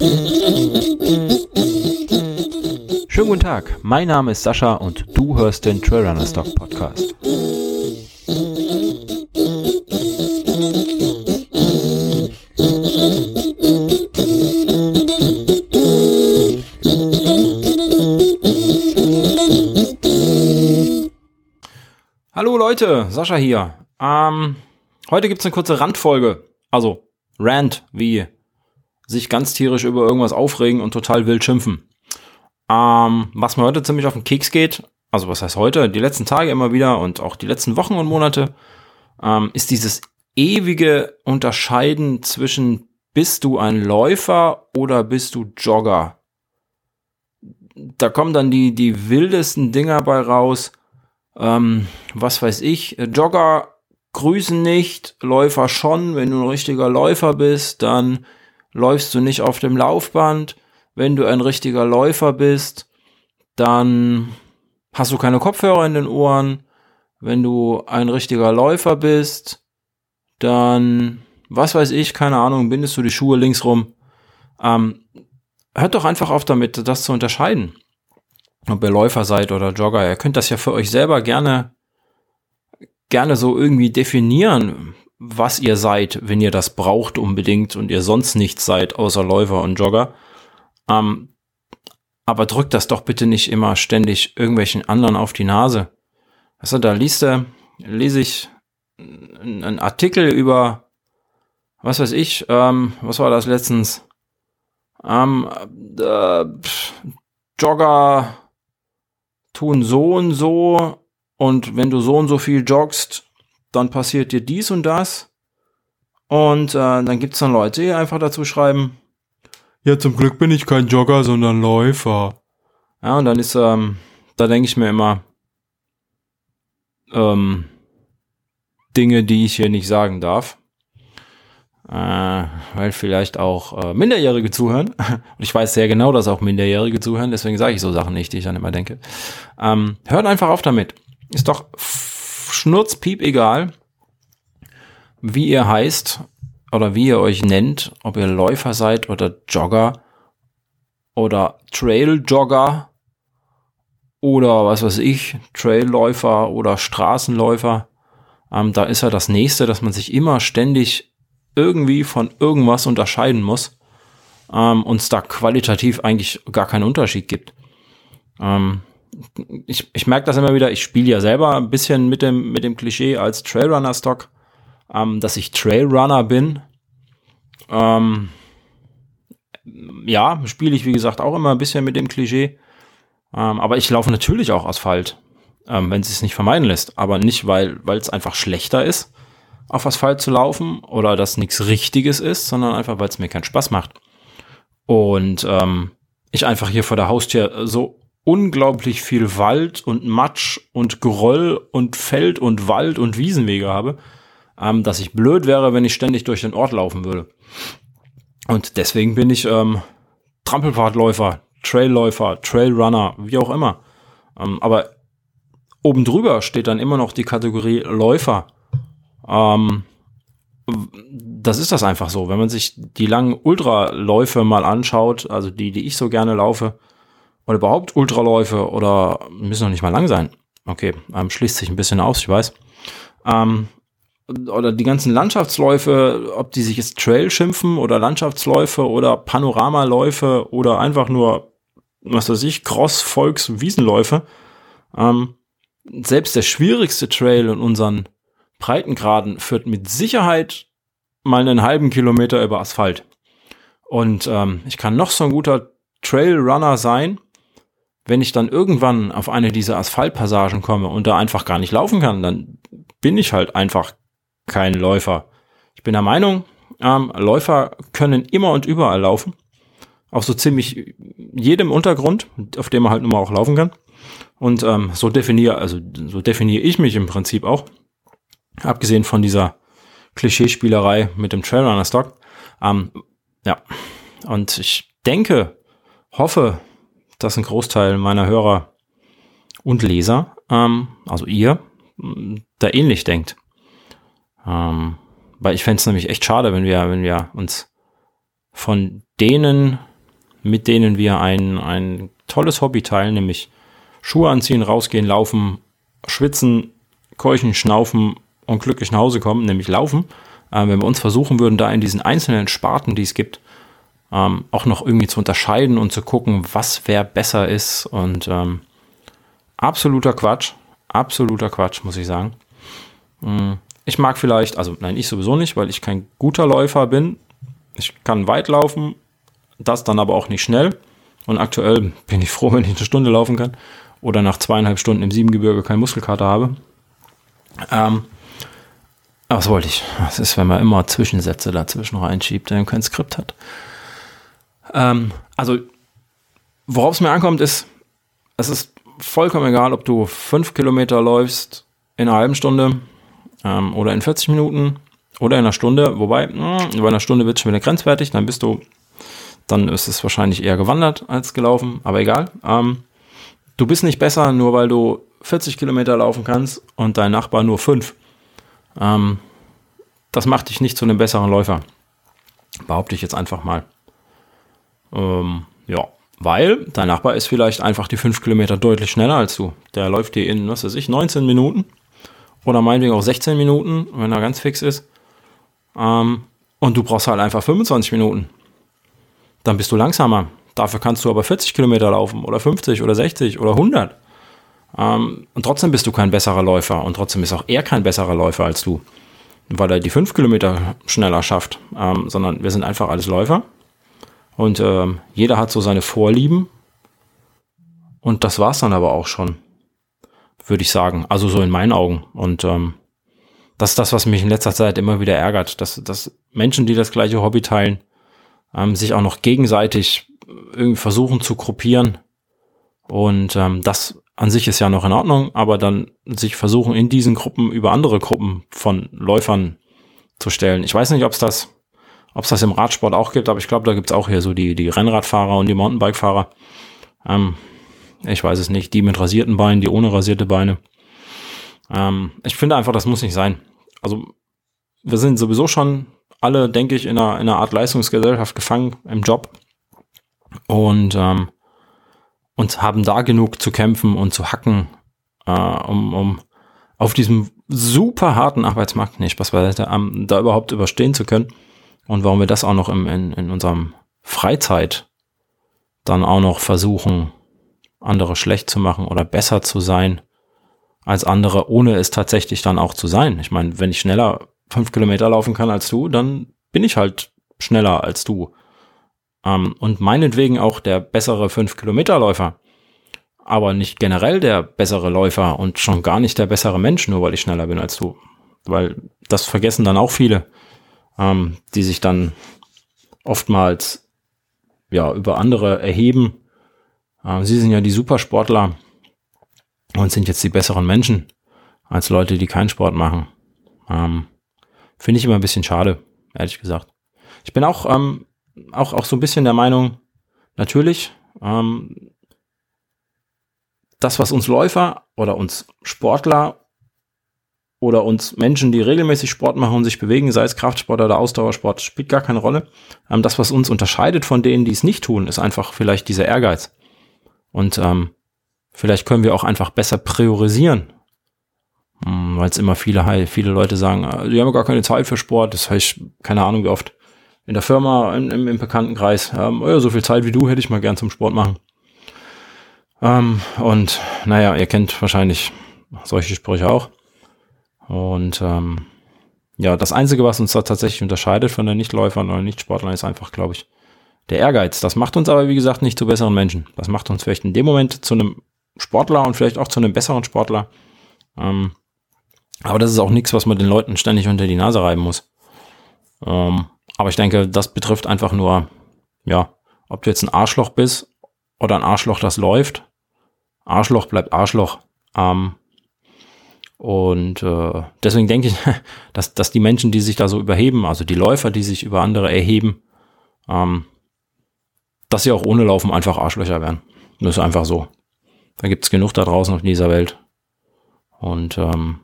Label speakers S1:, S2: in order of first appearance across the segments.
S1: Schönen guten Tag, mein Name ist Sascha und du hörst den Trailrunner Stock Podcast. Hallo Leute, Sascha hier. Ähm, heute gibt's eine kurze Randfolge. Also Rant, wie sich ganz tierisch über irgendwas aufregen und total wild schimpfen. Ähm, was mir heute ziemlich auf den Keks geht, also was heißt heute, die letzten Tage immer wieder und auch die letzten Wochen und Monate, ähm, ist dieses ewige Unterscheiden zwischen bist du ein Läufer oder bist du Jogger? Da kommen dann die, die wildesten Dinger bei raus. Ähm, was weiß ich, Jogger grüßen nicht, Läufer schon. Wenn du ein richtiger Läufer bist, dann läufst du nicht auf dem Laufband. Wenn du ein richtiger Läufer bist, dann hast du keine Kopfhörer in den Ohren. Wenn du ein richtiger Läufer bist, dann, was weiß ich, keine Ahnung, bindest du die Schuhe links rum. Ähm, hört doch einfach auf damit, das zu unterscheiden. Ob ihr Läufer seid oder Jogger. Ihr könnt das ja für euch selber gerne, gerne so irgendwie definieren, was ihr seid, wenn ihr das braucht unbedingt und ihr sonst nichts seid, außer Läufer und Jogger. Ähm, aber drückt das doch bitte nicht immer ständig irgendwelchen anderen auf die Nase. Also da liest er, lese ich einen Artikel über, was weiß ich, ähm, was war das letztens? Ähm, äh, Jogger tun so und so und wenn du so und so viel joggst, dann passiert dir dies und das. Und äh, dann gibt's dann Leute, die einfach dazu schreiben, ja, zum Glück bin ich kein Jogger, sondern Läufer. Ja, und dann ist, ähm, da denke ich mir immer, ähm, Dinge, die ich hier nicht sagen darf. Äh, weil vielleicht auch äh, Minderjährige zuhören. Und ich weiß sehr genau, dass auch Minderjährige zuhören, deswegen sage ich so Sachen nicht, die ich dann immer denke. Ähm, hört einfach auf damit. Ist doch schnurzpiep egal, wie ihr heißt oder wie ihr euch nennt, ob ihr Läufer seid oder Jogger oder Trailjogger oder was weiß ich, Trailläufer oder Straßenläufer. Ähm, da ist ja das nächste, dass man sich immer ständig irgendwie von irgendwas unterscheiden muss ähm, und es da qualitativ eigentlich gar keinen Unterschied gibt. Ähm, ich, ich merke das immer wieder, ich spiele ja selber ein bisschen mit dem, mit dem Klischee als Trailrunner-Stock, ähm, dass ich Trailrunner bin. Ähm, ja, spiele ich wie gesagt auch immer ein bisschen mit dem Klischee. Ähm, aber ich laufe natürlich auch Asphalt, ähm, wenn es sich nicht vermeiden lässt. Aber nicht, weil es einfach schlechter ist, auf Asphalt zu laufen oder dass nichts Richtiges ist, sondern einfach, weil es mir keinen Spaß macht. Und ähm, ich einfach hier vor der Haustür so unglaublich viel Wald und Matsch und Geröll und Feld und Wald und Wiesenwege habe, ähm, dass ich blöd wäre, wenn ich ständig durch den Ort laufen würde. Und deswegen bin ich ähm, Trampelpfadläufer, Trailläufer, Trailrunner, wie auch immer. Ähm, aber oben drüber steht dann immer noch die Kategorie Läufer. Ähm, das ist das einfach so. Wenn man sich die langen Ultraläufe mal anschaut, also die, die ich so gerne laufe, oder überhaupt Ultraläufe oder müssen noch nicht mal lang sein. Okay, ähm, schließt sich ein bisschen aus, ich weiß. Ähm, oder die ganzen Landschaftsläufe, ob die sich jetzt Trail schimpfen oder Landschaftsläufe oder Panoramaläufe oder einfach nur, was weiß ich, Cross, Volks, Wiesenläufe. Ähm, selbst der schwierigste Trail in unseren Breitengraden führt mit Sicherheit mal einen halben Kilometer über Asphalt. Und ähm, ich kann noch so ein guter Trailrunner sein, wenn ich dann irgendwann auf eine dieser Asphaltpassagen komme und da einfach gar nicht laufen kann, dann bin ich halt einfach kein Läufer. Ich bin der Meinung, ähm, Läufer können immer und überall laufen. Auf so ziemlich jedem Untergrund, auf dem man halt nun mal auch laufen kann. Und ähm, so definiere, also so definiere ich mich im Prinzip auch. Abgesehen von dieser Klischeespielerei mit dem Trailrunner Stock. Ähm, ja. Und ich denke, hoffe, dass ein Großteil meiner Hörer und Leser, ähm, also ihr, da ähnlich denkt. Ähm, weil ich fände es nämlich echt schade, wenn wir, wenn wir uns von denen mit denen wir ein, ein tolles Hobby teilen, nämlich Schuhe anziehen, rausgehen, laufen, schwitzen, keuchen, schnaufen und glücklich nach Hause kommen, nämlich laufen. Äh, wenn wir uns versuchen würden, da in diesen einzelnen Sparten, die es gibt, ähm, auch noch irgendwie zu unterscheiden und zu gucken, was wer besser ist. Und ähm, absoluter Quatsch, absoluter Quatsch, muss ich sagen. Mm, ich mag vielleicht, also nein, ich sowieso nicht, weil ich kein guter Läufer bin. Ich kann weit laufen, das dann aber auch nicht schnell. Und aktuell bin ich froh, wenn ich eine Stunde laufen kann oder nach zweieinhalb Stunden im Siebengebirge keinen Muskelkater habe. Ähm, was wollte ich? Das ist, wenn man immer Zwischensätze dazwischen reinschiebt, der kein Skript hat. Ähm, also, worauf es mir ankommt, ist, es ist vollkommen egal, ob du fünf Kilometer läufst in einer halben Stunde ähm, oder in 40 Minuten oder in einer Stunde. Wobei, mh, hm, bei einer Stunde wird es schon wieder grenzwertig, dann bist du, dann ist es wahrscheinlich eher gewandert als gelaufen, aber egal. Ähm, du bist nicht besser, nur weil du 40 Kilometer laufen kannst und dein Nachbar nur fünf. Ähm, das macht dich nicht zu einem besseren Läufer. Behaupte ich jetzt einfach mal. Ähm, ja, weil dein Nachbar ist vielleicht einfach die fünf Kilometer deutlich schneller als du. Der läuft dir in, was weiß ich, 19 Minuten oder meinetwegen auch 16 Minuten, wenn er ganz fix ist. Ähm, und du brauchst halt einfach 25 Minuten. Dann bist du langsamer. Dafür kannst du aber 40 Kilometer laufen oder 50 oder 60 oder 100. Ähm, und trotzdem bist du kein besserer Läufer und trotzdem ist auch er kein besserer Läufer als du, weil er die 5 Kilometer schneller schafft, ähm, sondern wir sind einfach alles Läufer und ähm, jeder hat so seine Vorlieben und das war's dann aber auch schon, würde ich sagen. Also so in meinen Augen und ähm, das ist das, was mich in letzter Zeit immer wieder ärgert, dass, dass Menschen, die das gleiche Hobby teilen, ähm, sich auch noch gegenseitig irgendwie versuchen zu gruppieren. Und ähm, das an sich ist ja noch in Ordnung, aber dann sich versuchen, in diesen Gruppen über andere Gruppen von Läufern zu stellen. Ich weiß nicht, ob es das, ob es das im Radsport auch gibt, aber ich glaube, da gibt es auch hier so die, die Rennradfahrer und die Mountainbikefahrer. Ähm, ich weiß es nicht, die mit rasierten Beinen, die ohne rasierte Beine. Ähm, ich finde einfach, das muss nicht sein. Also wir sind sowieso schon alle, denke ich, in einer, in einer Art Leistungsgesellschaft gefangen im Job und, ähm, und haben da genug zu kämpfen und zu hacken, äh, um, um auf diesem super harten Arbeitsmarkt, nicht was da, um, da überhaupt überstehen zu können. Und warum wir das auch noch im, in, in unserem Freizeit dann auch noch versuchen, andere schlecht zu machen oder besser zu sein als andere, ohne es tatsächlich dann auch zu sein. Ich meine, wenn ich schneller fünf Kilometer laufen kann als du, dann bin ich halt schneller als du. Ähm, und meinetwegen auch der bessere 5-Kilometer-Läufer. Aber nicht generell der bessere Läufer und schon gar nicht der bessere Mensch, nur weil ich schneller bin als du. Weil das vergessen dann auch viele, ähm, die sich dann oftmals ja über andere erheben. Ähm, sie sind ja die Supersportler und sind jetzt die besseren Menschen als Leute, die keinen Sport machen. Ähm, Finde ich immer ein bisschen schade, ehrlich gesagt. Ich bin auch ähm, auch, auch so ein bisschen der Meinung, natürlich, ähm, das, was uns Läufer oder uns Sportler oder uns Menschen, die regelmäßig Sport machen und sich bewegen, sei es Kraftsport oder Ausdauersport, spielt gar keine Rolle. Ähm, das, was uns unterscheidet von denen, die es nicht tun, ist einfach vielleicht dieser Ehrgeiz. Und ähm, vielleicht können wir auch einfach besser priorisieren. Hm, Weil es immer viele, viele Leute sagen, äh, die haben gar keine Zeit für Sport. Das heißt, keine Ahnung wie oft in der Firma, im, im, im Bekanntenkreis, ähm, oh so viel Zeit wie du hätte ich mal gern zum Sport machen. Ähm, und naja, ihr kennt wahrscheinlich solche Sprüche auch. Und ähm, ja, das Einzige, was uns da tatsächlich unterscheidet von den Nichtläufern oder Nichtsportlern, ist einfach, glaube ich, der Ehrgeiz. Das macht uns aber, wie gesagt, nicht zu besseren Menschen. Das macht uns vielleicht in dem Moment zu einem Sportler und vielleicht auch zu einem besseren Sportler. Ähm, aber das ist auch nichts, was man den Leuten ständig unter die Nase reiben muss. Ähm, aber ich denke, das betrifft einfach nur, ja, ob du jetzt ein Arschloch bist oder ein Arschloch, das läuft. Arschloch bleibt Arschloch. Ähm, und äh, deswegen denke ich, dass, dass die Menschen, die sich da so überheben, also die Läufer, die sich über andere erheben, ähm, dass sie auch ohne Laufen einfach Arschlöcher werden. Das ist einfach so. Da gibt es genug da draußen auf dieser Welt. Und ähm,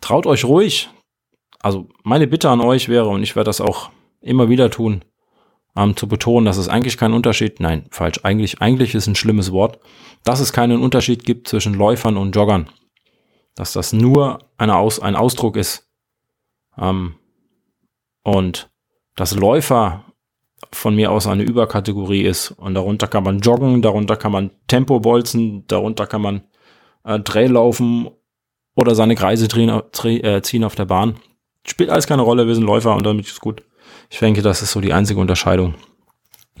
S1: traut euch ruhig, also meine Bitte an euch wäre, und ich werde das auch immer wieder tun, ähm, zu betonen, dass es eigentlich keinen Unterschied, nein, falsch, eigentlich, eigentlich ist ein schlimmes Wort, dass es keinen Unterschied gibt zwischen Läufern und Joggern. Dass das nur Aus, ein Ausdruck ist. Ähm, und dass Läufer von mir aus eine Überkategorie ist. Und darunter kann man joggen, darunter kann man Tempo bolzen, darunter kann man äh, Trail laufen oder seine Kreise drehen, äh, ziehen auf der Bahn. Spielt alles keine Rolle, wir sind Läufer und damit ist gut. Ich denke, das ist so die einzige Unterscheidung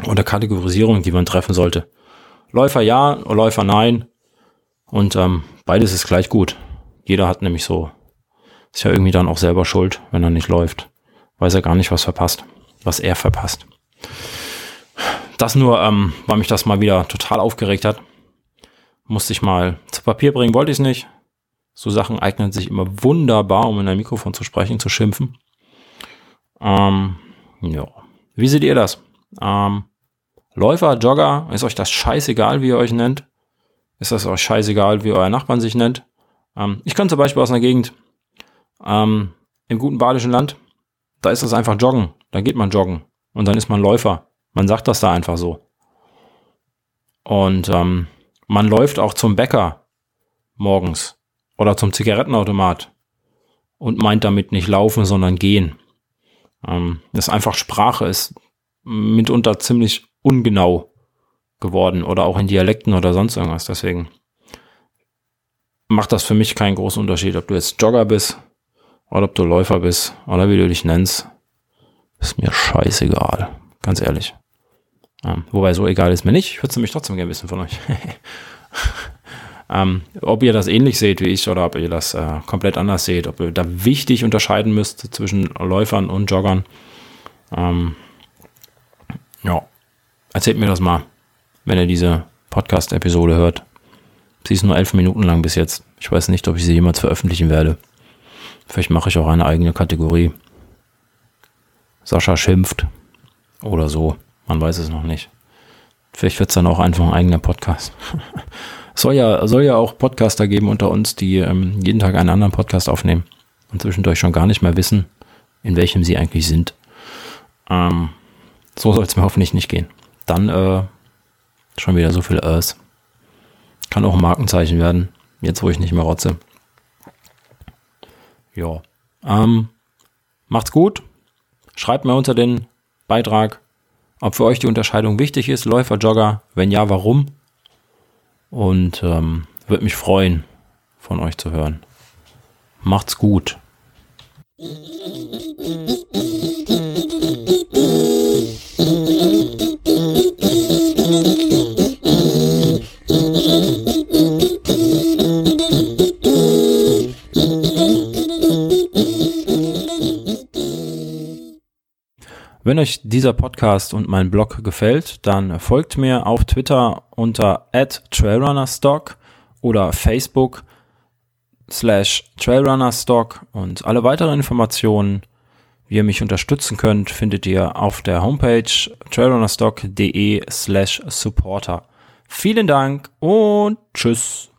S1: oder Kategorisierung, die man treffen sollte. Läufer ja, Läufer nein. Und ähm, beides ist gleich gut. Jeder hat nämlich so, ist ja irgendwie dann auch selber schuld, wenn er nicht läuft. Weiß er gar nicht, was verpasst, was er verpasst. Das nur, ähm, weil mich das mal wieder total aufgeregt hat. Musste ich mal zu Papier bringen, wollte ich es nicht. So Sachen eignen sich immer wunderbar, um in ein Mikrofon zu sprechen, zu schimpfen. Ähm, ja. Wie seht ihr das? Ähm, Läufer, Jogger, ist euch das scheißegal, wie ihr euch nennt? Ist das euch scheißegal, wie euer Nachbarn sich nennt? Ähm, ich komme zum Beispiel aus einer Gegend ähm, im guten badischen Land. Da ist das einfach Joggen. Da geht man joggen. Und dann ist man Läufer. Man sagt das da einfach so. Und ähm, man läuft auch zum Bäcker morgens oder zum Zigarettenautomat und meint damit nicht laufen, sondern gehen. Ähm, das ist einfach Sprache ist mitunter ziemlich ungenau geworden oder auch in Dialekten oder sonst irgendwas. Deswegen macht das für mich keinen großen Unterschied, ob du jetzt Jogger bist oder ob du Läufer bist oder wie du dich nennst. Ist mir scheißegal, ganz ehrlich. Ähm, wobei so egal ist mir nicht. Ich würde es nämlich trotzdem gerne wissen von euch. ähm, ob ihr das ähnlich seht wie ich oder ob ihr das äh, komplett anders seht, ob ihr da wichtig unterscheiden müsst zwischen Läufern und Joggern. Ähm, ja, erzählt mir das mal, wenn ihr diese Podcast-Episode hört. Sie ist nur elf Minuten lang bis jetzt. Ich weiß nicht, ob ich sie jemals veröffentlichen werde. Vielleicht mache ich auch eine eigene Kategorie. Sascha schimpft oder so. Man weiß es noch nicht. Vielleicht wird es dann auch einfach ein eigener Podcast. soll ja, soll ja auch Podcaster geben unter uns, die ähm, jeden Tag einen anderen Podcast aufnehmen und zwischendurch schon gar nicht mehr wissen, in welchem sie eigentlich sind. Ähm, so soll es mir hoffentlich nicht gehen. Dann äh, schon wieder so viel Earth. Kann auch ein Markenzeichen werden. Jetzt, wo ich nicht mehr rotze. Ja. Ähm, macht's gut. Schreibt mir unter den Beitrag, ob für euch die Unterscheidung wichtig ist, Läufer, Jogger. Wenn ja, warum? Und ähm, würde mich freuen, von euch zu hören. Macht's gut. Wenn euch dieser Podcast und mein Blog gefällt, dann folgt mir auf Twitter unter @trailrunnerstock oder Facebook slash trailrunnerstock und alle weiteren Informationen, wie ihr mich unterstützen könnt, findet ihr auf der Homepage trailrunnerstock.de slash supporter. Vielen Dank und tschüss.